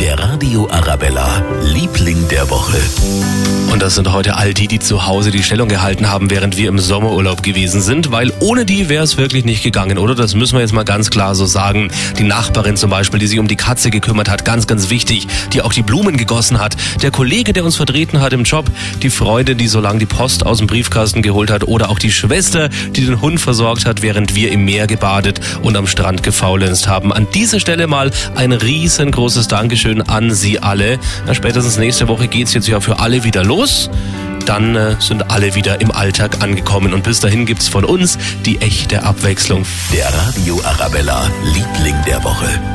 Der Radio Arabella, Liebling der Woche. Und das sind heute all die, die zu Hause die Stellung gehalten haben, während wir im Sommerurlaub gewesen sind, weil ohne die wäre es wirklich nicht gegangen, oder? Das müssen wir jetzt mal ganz klar so sagen. Die Nachbarin zum Beispiel, die sich um die Katze gekümmert hat, ganz, ganz wichtig, die auch die Blumen gegossen hat. Der Kollege, der uns vertreten hat im Job, die Freundin, die so lange die Post aus dem Briefkasten geholt hat, oder auch die Schwester, die den Hund versorgt hat, während wir im Meer gebadet und am Strand gefaulenzt haben. An dieser Stelle mal ein riesengroßes Dankeschön an Sie alle. Na, spätestens nächste Woche geht's jetzt ja für alle wieder los. Dann äh, sind alle wieder im Alltag angekommen und bis dahin gibt's von uns die echte Abwechslung. Der Radio Arabella, Liebling der Woche.